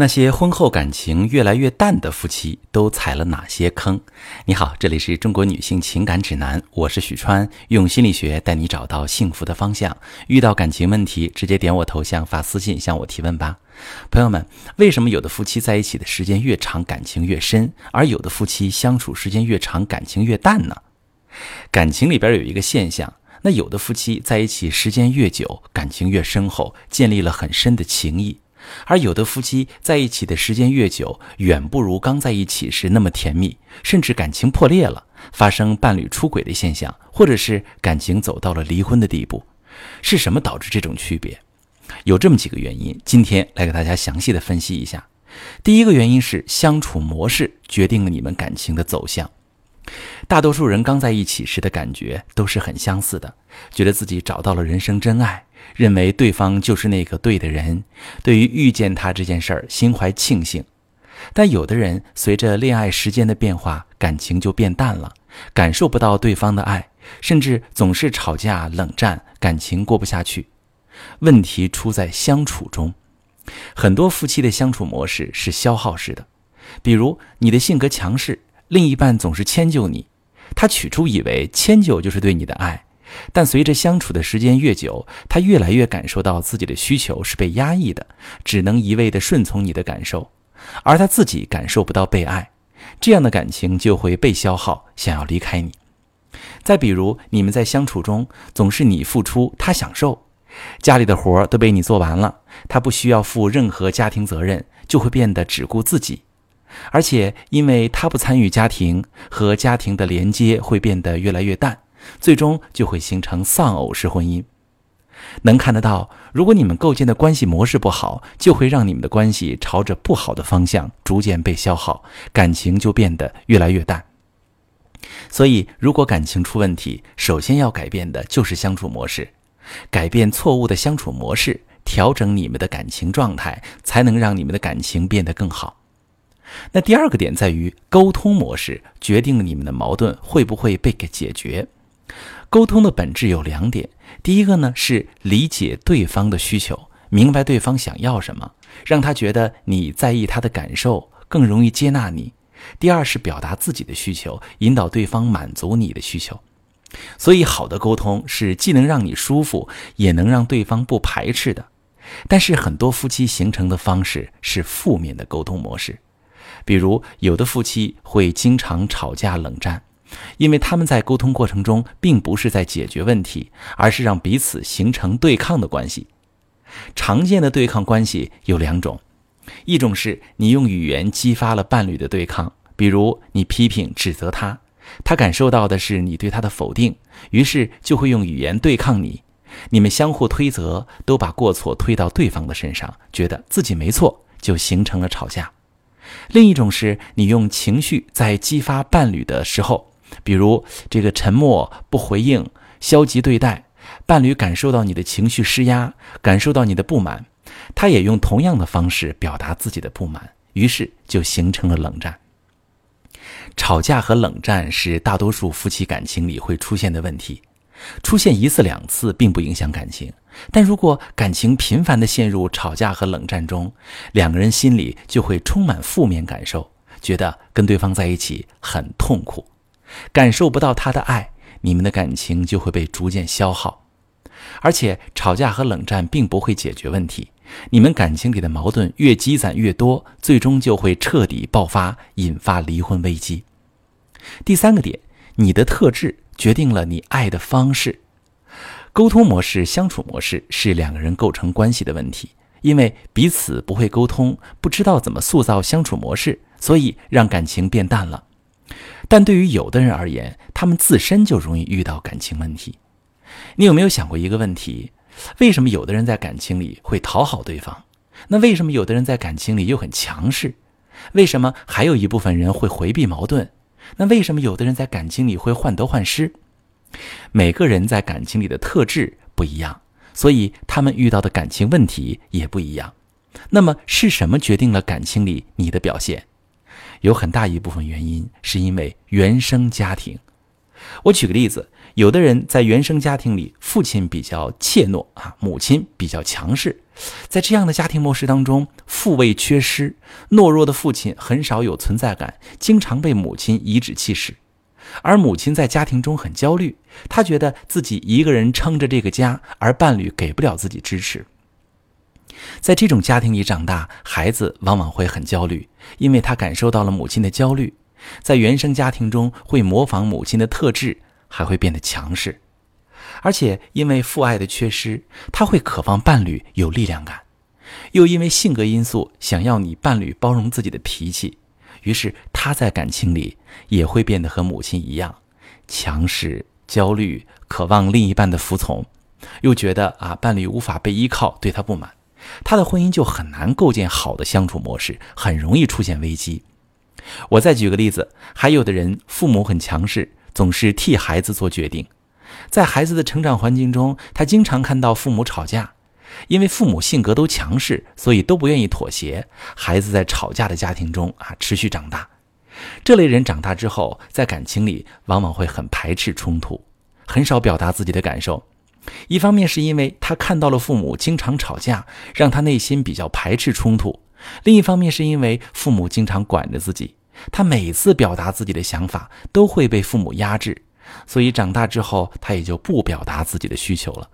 那些婚后感情越来越淡的夫妻都踩了哪些坑？你好，这里是中国女性情感指南，我是许川，用心理学带你找到幸福的方向。遇到感情问题，直接点我头像发私信向我提问吧。朋友们，为什么有的夫妻在一起的时间越长，感情越深，而有的夫妻相处时间越长，感情越淡呢？感情里边有一个现象，那有的夫妻在一起时间越久，感情越深厚，建立了很深的情谊。而有的夫妻在一起的时间越久，远不如刚在一起时那么甜蜜，甚至感情破裂了，发生伴侣出轨的现象，或者是感情走到了离婚的地步。是什么导致这种区别？有这么几个原因，今天来给大家详细的分析一下。第一个原因是相处模式决定了你们感情的走向。大多数人刚在一起时的感觉都是很相似的，觉得自己找到了人生真爱。认为对方就是那个对的人，对于遇见他这件事儿心怀庆幸，但有的人随着恋爱时间的变化，感情就变淡了，感受不到对方的爱，甚至总是吵架冷战，感情过不下去。问题出在相处中，很多夫妻的相处模式是消耗式的，比如你的性格强势，另一半总是迁就你，他起初以为迁就就是对你的爱。但随着相处的时间越久，他越来越感受到自己的需求是被压抑的，只能一味地顺从你的感受，而他自己感受不到被爱，这样的感情就会被消耗，想要离开你。再比如，你们在相处中总是你付出，他享受，家里的活都被你做完了，他不需要负任何家庭责任，就会变得只顾自己，而且因为他不参与家庭，和家庭的连接会变得越来越淡。最终就会形成丧偶式婚姻。能看得到，如果你们构建的关系模式不好，就会让你们的关系朝着不好的方向逐渐被消耗，感情就变得越来越淡。所以，如果感情出问题，首先要改变的就是相处模式，改变错误的相处模式，调整你们的感情状态，才能让你们的感情变得更好。那第二个点在于，沟通模式决定了你们的矛盾会不会被给解决。沟通的本质有两点，第一个呢是理解对方的需求，明白对方想要什么，让他觉得你在意他的感受，更容易接纳你；第二是表达自己的需求，引导对方满足你的需求。所以，好的沟通是既能让你舒服，也能让对方不排斥的。但是，很多夫妻形成的方式是负面的沟通模式，比如有的夫妻会经常吵架冷战。因为他们在沟通过程中，并不是在解决问题，而是让彼此形成对抗的关系。常见的对抗关系有两种，一种是你用语言激发了伴侣的对抗，比如你批评指责他，他感受到的是你对他的否定，于是就会用语言对抗你，你们相互推责，都把过错推到对方的身上，觉得自己没错，就形成了吵架。另一种是你用情绪在激发伴侣的时候。比如这个沉默不回应、消极对待，伴侣感受到你的情绪施压，感受到你的不满，他也用同样的方式表达自己的不满，于是就形成了冷战。吵架和冷战是大多数夫妻感情里会出现的问题，出现一次两次并不影响感情，但如果感情频繁地陷入吵架和冷战中，两个人心里就会充满负面感受，觉得跟对方在一起很痛苦。感受不到他的爱，你们的感情就会被逐渐消耗，而且吵架和冷战并不会解决问题，你们感情里的矛盾越积攒越多，最终就会彻底爆发，引发离婚危机。第三个点，你的特质决定了你爱的方式，沟通模式、相处模式是两个人构成关系的问题，因为彼此不会沟通，不知道怎么塑造相处模式，所以让感情变淡了。但对于有的人而言，他们自身就容易遇到感情问题。你有没有想过一个问题：为什么有的人在感情里会讨好对方？那为什么有的人在感情里又很强势？为什么还有一部分人会回避矛盾？那为什么有的人在感情里会患得患失？每个人在感情里的特质不一样，所以他们遇到的感情问题也不一样。那么是什么决定了感情里你的表现？有很大一部分原因是因为原生家庭。我举个例子，有的人在原生家庭里，父亲比较怯懦啊，母亲比较强势，在这样的家庭模式当中，父位缺失，懦弱的父亲很少有存在感，经常被母亲颐指气使。而母亲在家庭中很焦虑，她觉得自己一个人撑着这个家，而伴侣给不了自己支持。在这种家庭里长大，孩子往往会很焦虑，因为他感受到了母亲的焦虑，在原生家庭中会模仿母亲的特质，还会变得强势。而且因为父爱的缺失，他会渴望伴侣有力量感，又因为性格因素想要你伴侣包容自己的脾气。于是他在感情里也会变得和母亲一样，强势、焦虑，渴望另一半的服从，又觉得啊伴侣无法被依靠，对他不满，他的婚姻就很难构建好的相处模式，很容易出现危机。我再举个例子，还有的人父母很强势，总是替孩子做决定，在孩子的成长环境中，他经常看到父母吵架。因为父母性格都强势，所以都不愿意妥协。孩子在吵架的家庭中啊，持续长大。这类人长大之后，在感情里往往会很排斥冲突，很少表达自己的感受。一方面是因为他看到了父母经常吵架，让他内心比较排斥冲突；另一方面是因为父母经常管着自己，他每次表达自己的想法都会被父母压制，所以长大之后他也就不表达自己的需求了。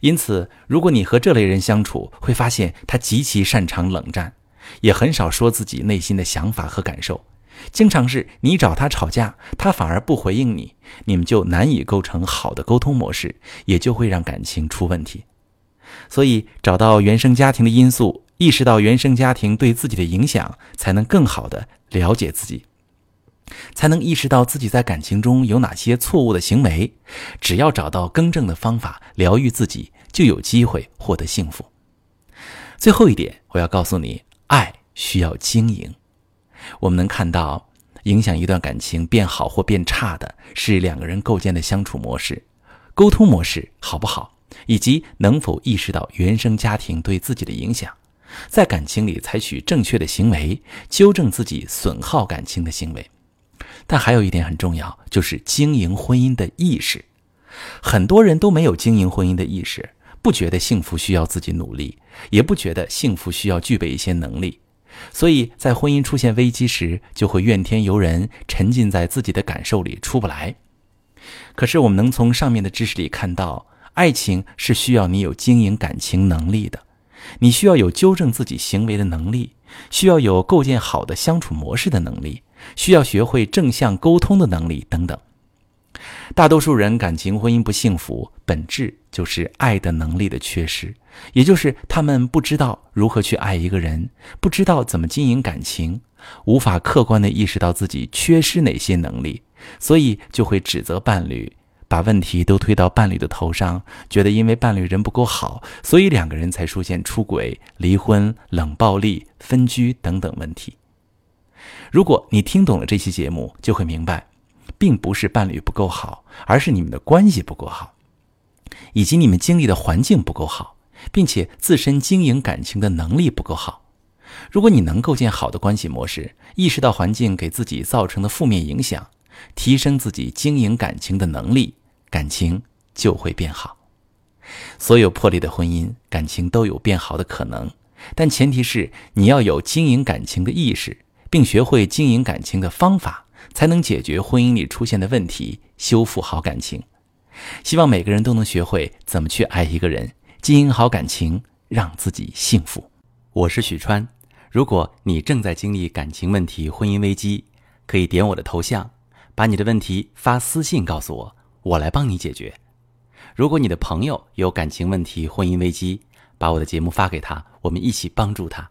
因此，如果你和这类人相处，会发现他极其擅长冷战，也很少说自己内心的想法和感受，经常是你找他吵架，他反而不回应你，你们就难以构成好的沟通模式，也就会让感情出问题。所以，找到原生家庭的因素，意识到原生家庭对自己的影响，才能更好的了解自己。才能意识到自己在感情中有哪些错误的行为，只要找到更正的方法，疗愈自己，就有机会获得幸福。最后一点，我要告诉你，爱需要经营。我们能看到，影响一段感情变好或变差的是两个人构建的相处模式、沟通模式好不好，以及能否意识到原生家庭对自己的影响，在感情里采取正确的行为，纠正自己损耗感情的行为。但还有一点很重要，就是经营婚姻的意识。很多人都没有经营婚姻的意识，不觉得幸福需要自己努力，也不觉得幸福需要具备一些能力，所以在婚姻出现危机时，就会怨天尤人，沉浸在自己的感受里出不来。可是我们能从上面的知识里看到，爱情是需要你有经营感情能力的，你需要有纠正自己行为的能力，需要有构建好的相处模式的能力。需要学会正向沟通的能力等等。大多数人感情婚姻不幸福，本质就是爱的能力的缺失，也就是他们不知道如何去爱一个人，不知道怎么经营感情，无法客观的意识到自己缺失哪些能力，所以就会指责伴侣，把问题都推到伴侣的头上，觉得因为伴侣人不够好，所以两个人才出现出轨、离婚、冷暴力、分居等等问题。如果你听懂了这期节目，就会明白，并不是伴侣不够好，而是你们的关系不够好，以及你们经历的环境不够好，并且自身经营感情的能力不够好。如果你能构建好的关系模式，意识到环境给自己造成的负面影响，提升自己经营感情的能力，感情就会变好。所有破裂的婚姻感情都有变好的可能，但前提是你要有经营感情的意识。并学会经营感情的方法，才能解决婚姻里出现的问题，修复好感情。希望每个人都能学会怎么去爱一个人，经营好感情，让自己幸福。我是许川，如果你正在经历感情问题、婚姻危机，可以点我的头像，把你的问题发私信告诉我，我来帮你解决。如果你的朋友有感情问题、婚姻危机，把我的节目发给他，我们一起帮助他。